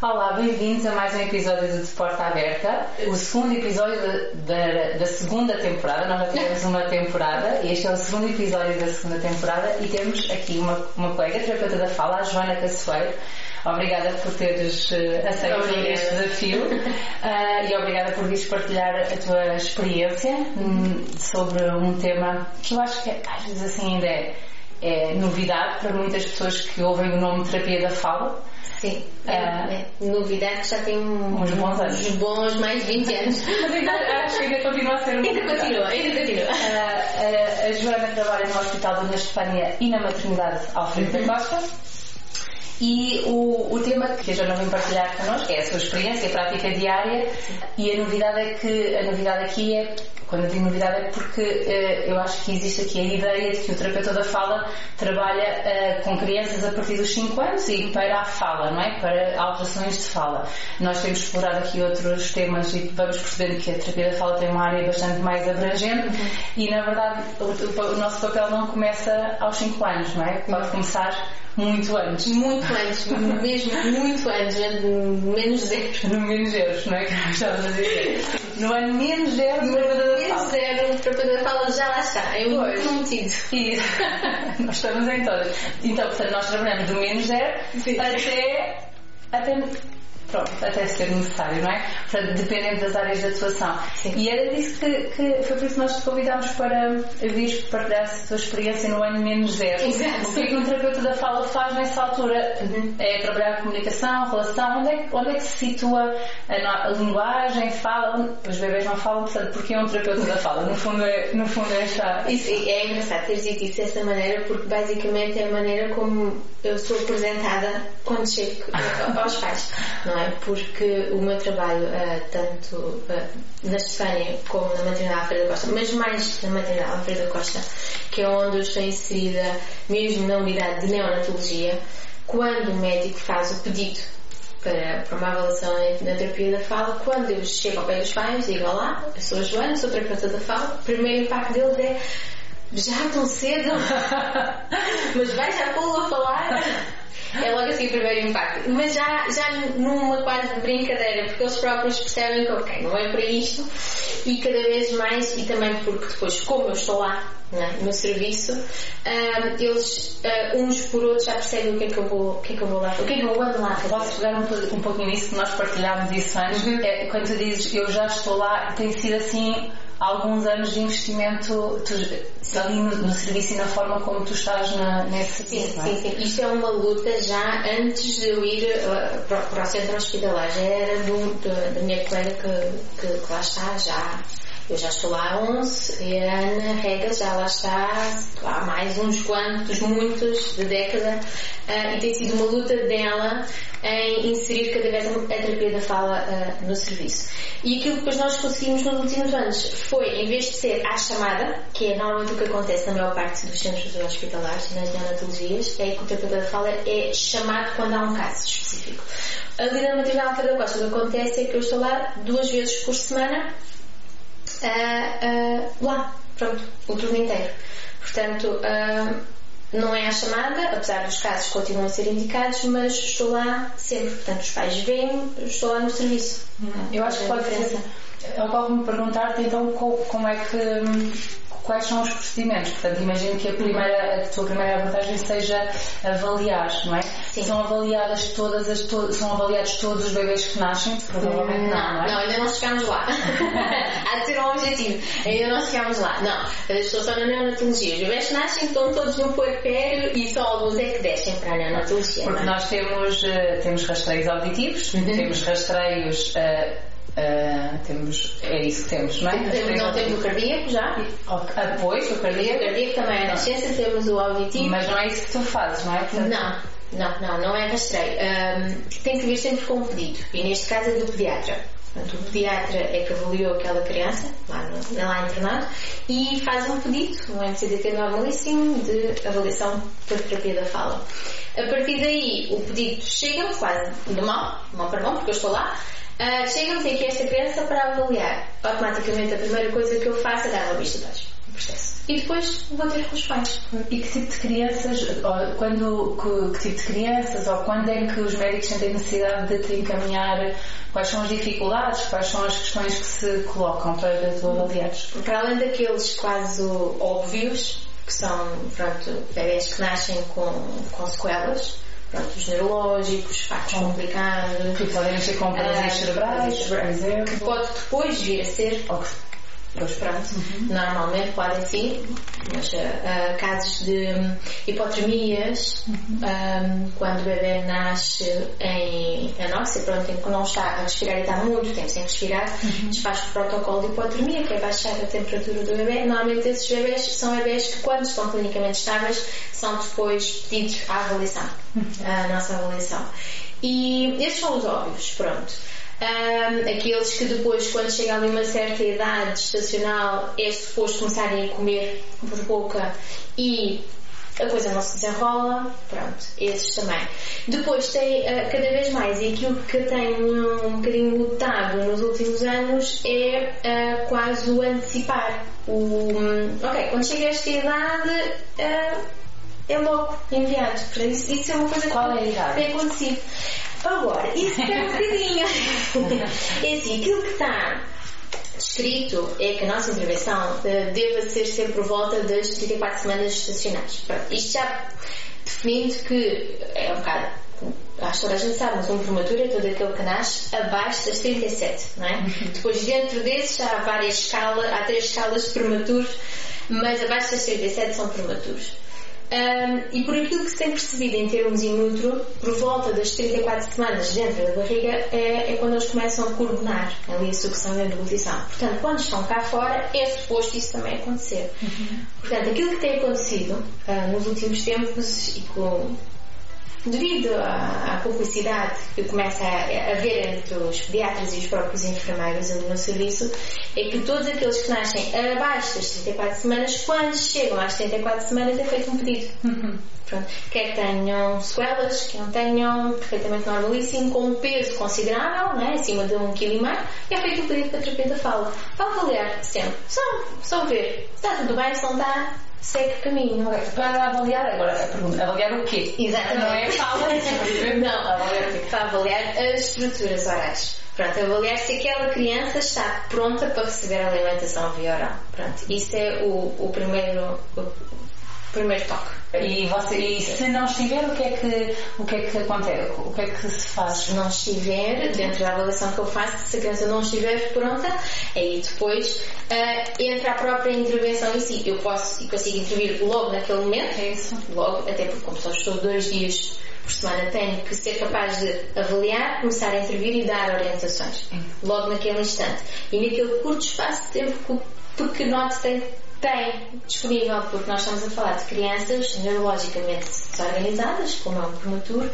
Olá, bem-vindos a mais um episódio do De Porta Aberta, o segundo episódio da, da, da, segunda temporada. Nós já tivemos uma temporada e este é o segundo episódio da segunda temporada e temos aqui uma, uma colega, terapeuta da fala, a Joana Caçoeiro. Obrigada por teres uh, aceito obrigada. este desafio uh, e obrigada por vires partilhar a tua experiência um, sobre um tema que eu acho que às vezes assim ainda é, é novidade para muitas pessoas que ouvem o nome terapia da fala Sim, é, é, novidade que já tem uns bons anos. Uns bons mais de 20 anos. Mas ainda, acho que ainda continua a ser uma Ainda continua, ainda continua. Uh, a Joana trabalha no Hospital Dona Estefânia e na Maternidade Alfredo da Costa. E o, o tema que a Joana vem partilhar connosco é a sua experiência, a prática diária e a novidade é que a novidade aqui é quando eu digo novidade é porque uh, eu acho que existe aqui a ideia de que o terapeuta da fala trabalha uh, com crianças a partir dos 5 anos e para a fala, não é? Para alterações de fala. Nós temos explorado aqui outros temas e vamos percebendo que a terapia da fala tem uma área bastante mais abrangente uhum. e, na verdade, o, o, o, nosso papel não começa aos 5 anos, não é? Pode uhum. começar muito antes. Muito antes, mesmo muito antes, menos zero. No menos zero, não é? Que estávamos a dizer. No ano menos zero, no menos zero, o terapeuta fala já lá está, é o prometido. Isso. nós estamos em todas. Então, portanto, nós trabalhamos do menos zero Sim. até, até pronto, até ser necessário, não é? Portanto, dependendo das áreas de atuação. Sim. E era disso que, que, foi por isso que nós te convidámos para vir partilhar a tua experiência no ano menos zero. Exato. O que é que um terapeuta da fala faz nessa altura? Uhum. É trabalhar a comunicação, a relação, onde é, onde é que se situa a, a linguagem, fala, os bebês não falam, portanto, porque é um terapeuta da fala? No fundo é, no fundo é. Isso é engraçado teres dito isso dessa maneira, porque basicamente é a maneira como eu sou apresentada quando chego aos pais, não é? Porque o meu trabalho, uh, tanto uh, na Espanha como na maternidade Alfredo Costa, mas mais na maternidade Alfredo Costa, que é onde eu estou inserida mesmo na unidade de neonatologia, quando o médico faz o pedido para, para uma avaliação na terapia da fala, quando eu chego ao pé dos pais, digo olá, eu sou a Joana, sou terapeuta da fala, o primeiro impacto deles é já tão cedo? Mas vai já pô-lo a falar? É logo assim o primeiro impacto. Mas já, já numa quase brincadeira, porque eles próprios percebem que, ok, não é para isto, e cada vez mais, e também porque depois, como eu estou lá é? no serviço, um, eles uh, uns por outros já percebem o que é que eu vou, o que é que eu vou lá, o que é que eu ando lá. Posso pegar um, um pouquinho nisso que nós partilhámos isso antes? Uhum. É, quando tu dizes eu já estou lá, tem sido assim alguns anos de investimento tu, ali no, no, serviço e na forma como tu estás na, nesse sim, sim, sim. Isto é uma luta já antes de eu ir uh, para, para, o centro hospitalar. Já era do, do, da minha colega que, que, que lá está, já eu já estou lá há 11 e a Ana Rega já lá está há mais uns quantos, muitos, de década uh, e tem sido uma luta dela em inserir cada vez a terapia da fala uh, no serviço. E aquilo que depois nós conseguimos nos últimos anos foi, em vez de ser à chamada, que é normalmente o que acontece na maior parte dos centros hospitalares nas neonatologias, é que o terapeuta da fala é chamado quando há um caso específico. Ali na maternidade Alfredo Costa o que acontece é que eu estou lá duas vezes por semana uh, uh, lá, pronto, o turno inteiro. Portanto, uh, não é a chamada, apesar dos casos continuam a ser indicados, mas estou lá sempre. Portanto, os pais vêm, estou lá no serviço. Eu acho que pode ser. Ocorre-me perguntar-te então como é que quais são os procedimentos. Portanto, imagino que a, primeira, a tua primeira abordagem seja avaliar, não é? Sim. São avaliadas todas as to são avaliados todos os bebês que nascem? Provavelmente não, não, não é? Não, ainda não chegamos lá. Há de ser um objetivo. Ainda não chegamos lá. Não, as pessoas estão na neonatologia. Os bebês que nascem estão todos no puerpério e só alguns é que descem para a neonatologia. Porque é? nós temos, uh, temos rastreios auditivos, uhum. temos rastreios uh, Uh, temos, é isso que temos, não é? Temos, não temos o cardíaco já. Apoio, o cardíaco. O cardíaco também é na ciência, temos o auditivo. Mas não é isso que tu fazes, não é? Portanto, não, não, não, não é rastreio. Um, tem que vir sempre com um pedido. E neste caso é do pediatra. Portanto, o pediatra é que avaliou aquela criança, lá, no, lá internado, e faz um pedido, um MCDT normalíssimo, de avaliação por terapia da fala. A partir daí, o pedido chega quase de mal, mal para mão, porque eu estou lá, Uh, Chegam-nos aqui esta criança para avaliar. Automaticamente a primeira coisa que eu faço é dar uma vista de olhos. Processo. E depois vou ter com os pais. E que tipo de crianças, ou quando, que, que, tipo de crianças, ou quando é que os médicos têm necessidade de te encaminhar, quais são as dificuldades, quais são as questões que se colocam para tu avaliares? Para além daqueles quase óbvios, que são, pronto, bebês que nascem com, com sequelas, pronto, os neurológicos, factos complicados. Que podem ser com paralisias cerebrais, por exemplo. Que pode depois vir a ser Pois pronto, uhum. normalmente podem sim, mas uh, casos de um, hipotermias, uhum. um, quando o bebê nasce em anóxia, pronto, em que não está a respirar e está muito tempo sem respirar, uhum. desfaz o protocolo de hipotermia, que é baixar a temperatura do bebê. Normalmente esses bebês são bebês que quando estão clinicamente estáveis são depois pedidos à avaliação, uhum. à nossa avaliação. E estes são os óbvios, pronto. Um, aqueles que depois, quando chega ali uma certa idade estacional, é suposto começarem a comer por boca e a coisa não se desenrola, pronto, esses também. Depois tem uh, cada vez mais, e aquilo que tenho um bocadinho notado nos últimos anos é uh, quase o antecipar. O, um, ok, quando chega a esta idade, uh, é logo enviado. Isso, isso é uma coisa Qual que é a idade? tem acontecido. Agora, isso é um bocadinho. é assim, aquilo que está escrito é que a nossa intervenção uh, deva ser sempre por volta das 34 semanas gestacionais. Pronto, isto já definindo que é um bocado acho que toda a gente sabe, mas um prematuro é todo aquele que nasce abaixo das 37, não é? Uhum. Depois, dentro desses, já há várias escalas, há três escalas de prematuros, mas abaixo das 37 são prematuros. Um, e por aquilo que se tem percebido em termos in utero, por volta das 34 semanas dentro da barriga é, é quando eles começam a coordenar ali a sucção e a deglutição. Portanto, quando estão cá fora, é suposto isso também acontecer. Uhum. Portanto, aquilo que tem acontecido uh, nos últimos tempos e com devido à, à publicidade que começa a, haver entre os pediatras e os próprios enfermeiros ali no serviço, é que todos aqueles que nascem abaixo das 34 semanas, quando chegam às 34 semanas, é feito um pedido. Uhum. Pronto. Quer tenham sequelas, que não tenham, perfeitamente normalíssimo, com um peso considerável, né, acima de um quilo e meio, é feito um pedido para terapeuta fala. Para avaliar sempre. Só, só ver. Está tudo bem, se não está, segue caminho. Para avaliar, agora a pergunta, avaliar o quê? Exatamente. Não é fala, não, avaliar o quê? Para avaliar as estruturas orais. Pronto, avaliar se aquela criança está pronta para receber a alimentação via oral. Pronto, isso é o, o primeiro, o primeiro toque. E, você, e se não estiver, o que é que, o que, é que acontece? O que é que se faz? Se não estiver, dentro da avaliação que eu faço, se a criança não estiver pronta, aí depois uh, entra a própria intervenção em si. Eu posso e consigo intervir logo naquele momento, é isso. logo, até porque como só estou dois dias por semana, tenho que ser capaz de avaliar, começar a intervir e dar orientações. Logo naquele instante. E naquele curto espaço de tempo que o pequenote tem tem disponível, porque nós estamos a falar de crianças neurologicamente desorganizadas, como é um prematuro,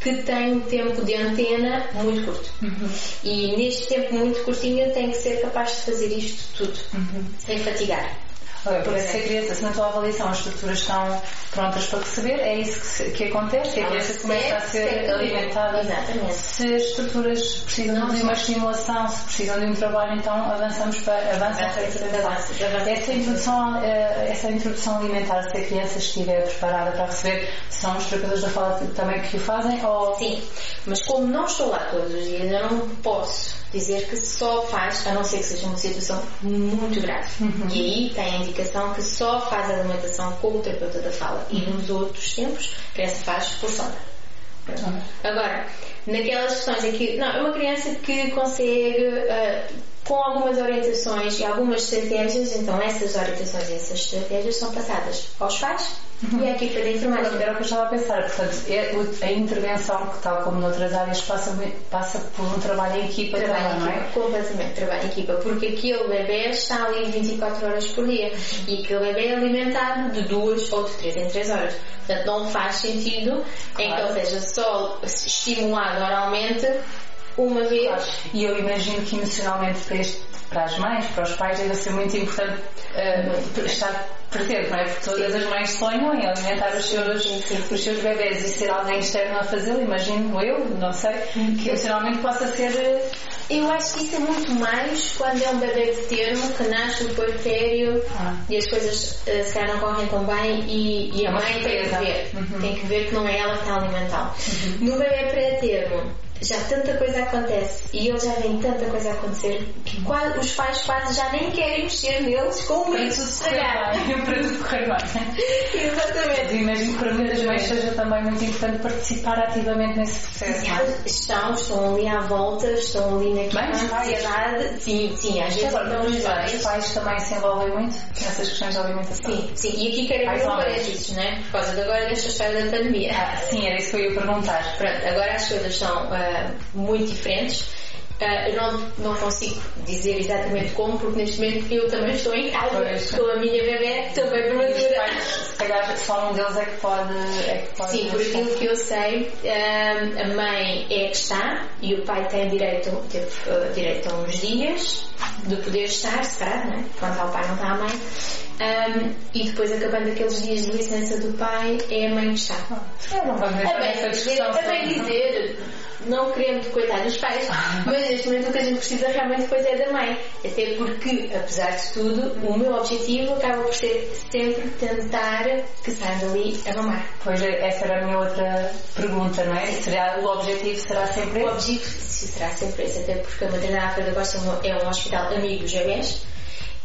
que têm um tempo de antena muito curto. Uhum. E neste tempo muito curtinho tem que ser capaz de fazer isto tudo, uhum. sem fatigar. Okay, porque se a criança, se na tua avaliação as estruturas estão prontas para receber, é isso que, que acontece, a criança começa a ser alimentada. Exatamente. Se as estruturas precisam de uma estimulação, se precisam de um trabalho, então avançamos para avança para essa essa introdução, eh, essa introdução alimentar, se a criança estiver preparada para receber, são os terapeutas da fala também que o fazem? Ou... Sim, mas como não estou lá todos os dias, eu não posso dizer que só faz, a não ser que seja uma situação muito grave. Uhum. E aí tem a indicação que só faz a alimentação com o terapeuta da fala. E nos outros tempos, a criança faz por sonda. Uhum. Agora, naquelas questões em que, não, é uma criança que consegue, uh, com algumas orientações e algumas estratégias, então essas orientações e essas estratégias são passadas aos pais. E a equipa de enfermagem. Era o que eu estava a pensar. Portanto, é, a intervenção, que tal como noutras áreas, passa, passa por um trabalho em equipa trabalho também, não é? Completamente, trabalho em equipa. Porque aquele bebê está ali 24 horas por dia. E aquele bebê é alimentado de duas ou de três em três horas. Portanto, não faz sentido claro. em que ele seja só estimulado oralmente uma vez. Claro. E eu imagino que emocionalmente para, este, para as mães, para os pais, deve ser muito importante uh, estar presente, não é? Porque todas sim. as mães sonham em alimentar os seus, os seus bebés e ser alguém externo a fazê-lo, imagino eu, não sei, que emocionalmente possa ser Eu acho que isso é muito mais quando é um bebê de termo que nasce no puerpério Ah. e as coisas uh, se calhar não correm tão bem e, e a É uma mãe tem que ver. Uhum. Tem que ver que não é ela que está a alimentá-lo. No bebê pré-termo já tanta coisa acontece e eles já veem tanta coisa a acontecer que quase, os pais quase já nem querem mexer neles com medo de estragar. Para tudo correr bem. Exatamente. Imagino que para muitas mães seja também muito importante participar ativamente nesse processo. é? Elas estão, estão ali à volta, estão ali naquela ansiedade. Sim, sim, às vezes os os pais. pais também se envolvem muito nessas questões de alimentação. Sim, sim. E aqui quero Pais abrir um parênteses, não é? Por causa de agora desta história da pandemia. Ah, sim, era isso que eu ia perguntar. Pronto, agora as coisas são ah, muito diferentes. Ah, eu não, não consigo dizer exatamente como, porque neste momento eu também estou em casa Pois. com a minha bebê, também prematura. se calhar, só um deles é que pode. É que pode Sim, por aquilo que eu sei, ah, a mãe é que está e o pai tem direito, teve, ah, direito a uns dias de poder estar, se calhar, não é? Quanto ao pai não está a mãe. Ah, e depois, acabando aqueles dias de licença do pai, é a mãe que está. Eu não A bem dizer, discussão. a bem dizer, não querendo coitar dos pais, mas neste momento o que a gente precisa realmente depois é da mãe. Até porque, apesar de tudo, o meu objetivo acaba por ser sempre tentar que saiam dali a mamar. Pois essa era a minha outra pergunta, não é? Será, o objetivo será sempre O esse? objetivo será sempre esse, até porque a maternidade um- é um hospital amigo dos bebés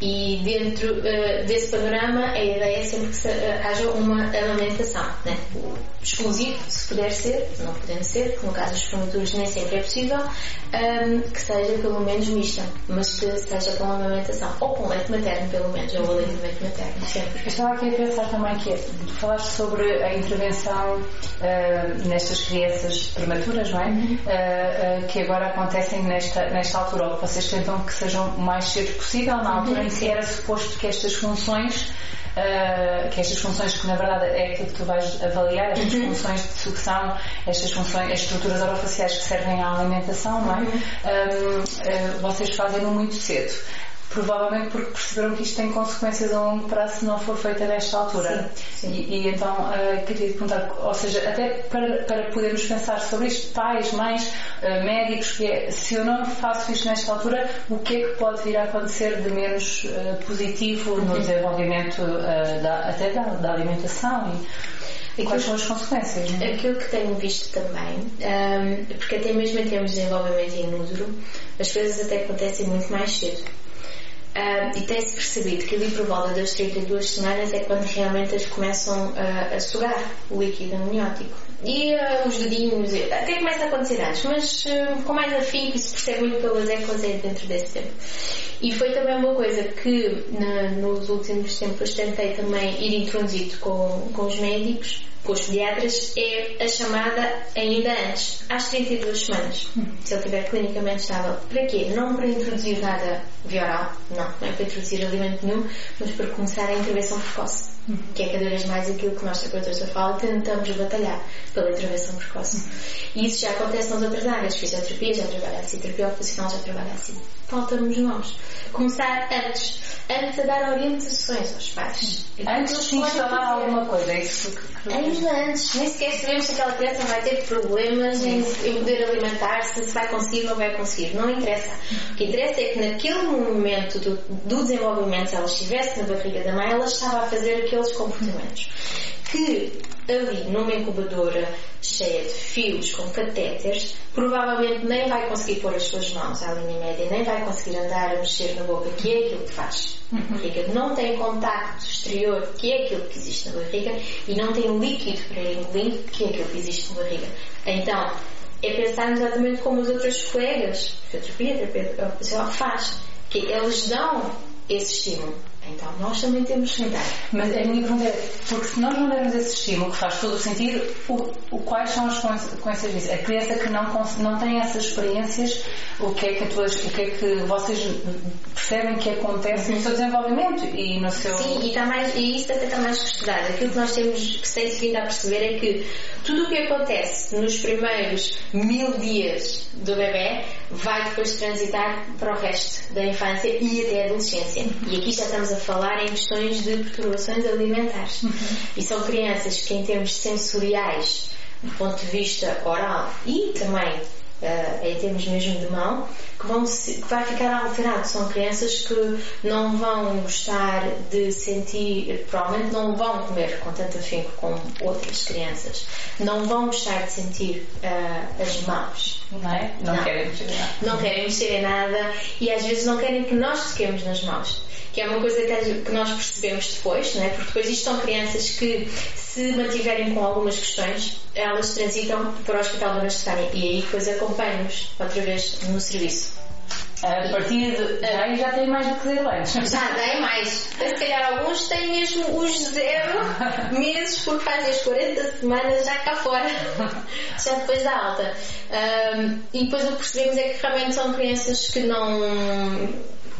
e dentro eh, desse panorama a ideia é sempre que se, eh, haja uma amamentação, né? exclusivo, se puder ser, não podendo ser, que no caso dos prematuros nem sempre é possível, ahm, que seja pelo menos mista, mas que seja com amamentação, ou com leite materno pelo menos, ou aleitamento materno, sempre. Eu estava aqui a pensar também que é, falaste sobre a intervenção ah, nestas crianças prematuras, não é? Ah, ah, que agora acontecem nesta, nesta altura, ou que vocês tentam que sejam o mais cedo possível, na altura em que era suposto que estas funções Uh, que estas funções que na verdade é aquilo que tu vais avaliar, estas funções de sucção, estas funções, as estruturas orofaciais que servem à alimentação, não é? Uh, vocês fazem-no muito cedo. Provavelmente porque perceberam que isto tem consequências a longo prazo se não for feita nesta altura. Sim, sim. E, e então uh, queria te perguntar, ou seja, até para, para podermos pensar sobre isto, pais, mães, uh, médicos, que é, se eu não faço isto nesta altura, o que é que pode vir a acontecer de menos uh, positivo no desenvolvimento da, até da, da alimentação e, e quais são as consequências? não é? Aquilo que tenho visto também, ahm, porque até mesmo em termos de desenvolvimento in útero, as coisas até acontecem muito mais cedo. Ahm, e tem-se percebido que ali por volta das 32 semanas é quando realmente eles começam a, a sugar o líquido amniótico. E ah, os dedinhos, até começa a acontecer antes, mas ah, com mais afinco se percebe muito pelas é dentro desse tempo. E foi também uma coisa que na- nos últimos tempos tentei também ir introduzido com, com os médicos, os pediatras, é a chamada ainda antes, às 32 semanas, se ele estiver clinicamente estável. Para quê? Não para introduzir nada via oral, não, não é para introduzir alimento nenhum, mas para começar a intervenção precoce, que é cada vez mais aquilo que nós terapeutas da fala tentamos batalhar pela intervenção precoce. E isso já acontece nas outras áreas, fisioterapia já trabalha assim, terapia ocupacional já trabalha assim. Falta-nos nós. Começar antes, antes a dar orientações aos pais. Antes de instalar alguma coisa, é isso que Antes, nem sequer sabemos se aquela criança vai ter problemas em, em poder alimentar-se, se vai conseguir ou não vai conseguir. Não interessa. O que interessa é que naquele momento do, do desenvolvimento, se ela estivesse na barriga da mãe, ela estava a fazer aqueles comportamentos. Que ali numa incubadora cheia de fios com catéteres, provavelmente nem vai conseguir pôr as suas mãos à linha média, nem vai conseguir andar a mexer na boca, que é aquilo que faz. A barriga não tem contacto exterior, que é aquilo que existe na barriga, e não tem líquido para ir engolindo, que é aquilo que existe na barriga. Então, é pensar exatamente como os outros colegas, fisioterapia, terapia ocupacional, faz, que eles dão esse estímulo. Então, nós também temos que. Mas a minha pergunta é, porque se nós não dermos esse estímulo, que faz todo o sentido, o, o- quais são as consequências disso? A criança que não, não tem essas experiências, o que é que, tuas, o que, é que vocês percebem que acontece no seu desenvolvimento e no seu... Sim, e, está mais, e isso até está mais estudado. Aquilo que nós temos que se tem vindo a perceber é que tudo o que acontece nos primeiros mil dias do bebê vai depois transitar para o resto da infância e até a adolescência. E aqui já estamos a falar em questões de perturbações alimentares. E são crianças que, em termos sensoriais, do ponto de vista oral e também uh, em termos mesmo de mão, que, vão se, que vai ficar alterado. São crianças que não vão gostar de sentir, provavelmente não vão comer com tanto afinco como outras crianças, não vão gostar de sentir uh, as mãos. Não é? Não, não, querem mexer em nada. Não querem mexer em nada e às vezes não querem que nós toquemos nas mãos que é uma coisa que nós percebemos depois, não é? porque depois isto são crianças que, se mantiverem com algumas questões, elas transitam para o Hospital da Estefânia e aí depois acompanham-nos outra vez no serviço. A partir de. Já, já tem mais do que zero anos. Já tem mais. Se calhar alguns têm mesmo os zero meses porque fazem as 40 semanas já cá fora. Já depois da alta. Um, e depois o que percebemos é que realmente são crianças que não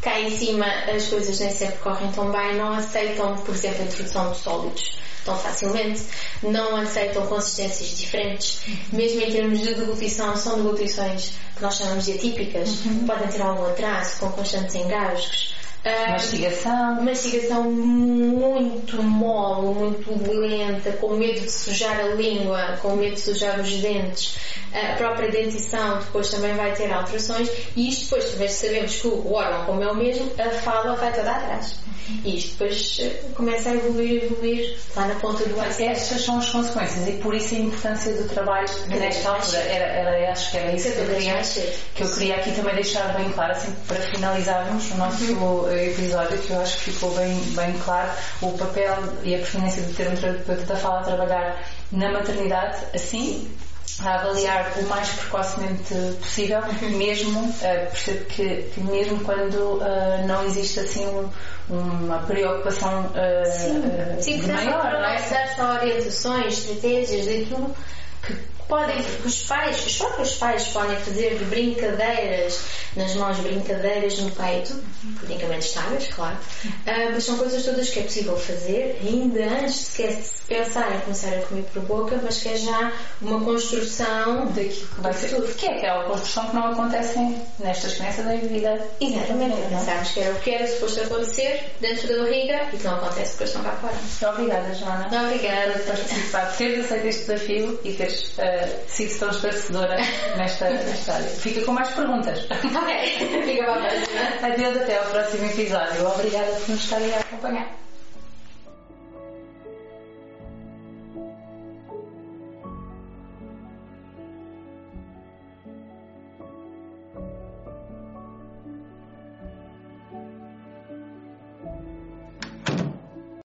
cá em cima as coisas nem sempre correm tão bem, não aceitam, por exemplo, a introdução de sólidos tão facilmente, não aceitam consistências diferentes, mesmo em termos de deglutição, são deglutições que nós chamamos de atípicas, uhum. podem ter algum atraso, com constantes engasgos. Uh, mastigação. Mastigação muito mole, muito lenta, com medo de sujar a língua, com medo de sujar os dentes a própria dentição depois também vai ter alterações e isto depois, talvez sabemos que o órgão, como é o mesmo, a fala vai toda atrás. E isto depois eh, começa a evoluir, evoluir lá na ponta do iceberg. Estas são as consequências e por isso a importância do trabalho nesta altura. Era, era, acho que era isso que eu, queria, que eu queria aqui também deixar bem claro, assim, para finalizarmos o nosso uhum. episódio, que eu acho que ficou bem, bem claro, o papel e a pertinência de ter um terapeuta da fala a trabalhar na maternidade, assim, a avaliar o mais precocemente possível, uhum. mesmo uh, percebo que, que, mesmo quando uh, não existe assim um, uma preocupação uh, sim, sim, maior, não é? só orientações, estratégias daquilo podem, os pais, os próprios pais podem fazer brincadeiras nas mãos, brincadeiras no peito, politicamente estáveis, claro, uh, mas são coisas todas que é possível fazer ainda antes de pensar em começar a comer por boca, mas que é já uma construção daquilo que vai ser. Futuro. Que é aquela construção que não acontece nestas crianças da vida. Exatamente, pensamos que era o que era suposto acontecer dentro da barriga e que não acontece depois estão cá fora. Obrigada, Joana. Obrigada por participar, teres aceito este desafio e teres uh, sido tão esclarecedora nesta, nesta área. Fica com mais perguntas. Ok, fica para a próxima. Adeus, até ao próximo episódio. Obrigada por nos estarem a acompanhar.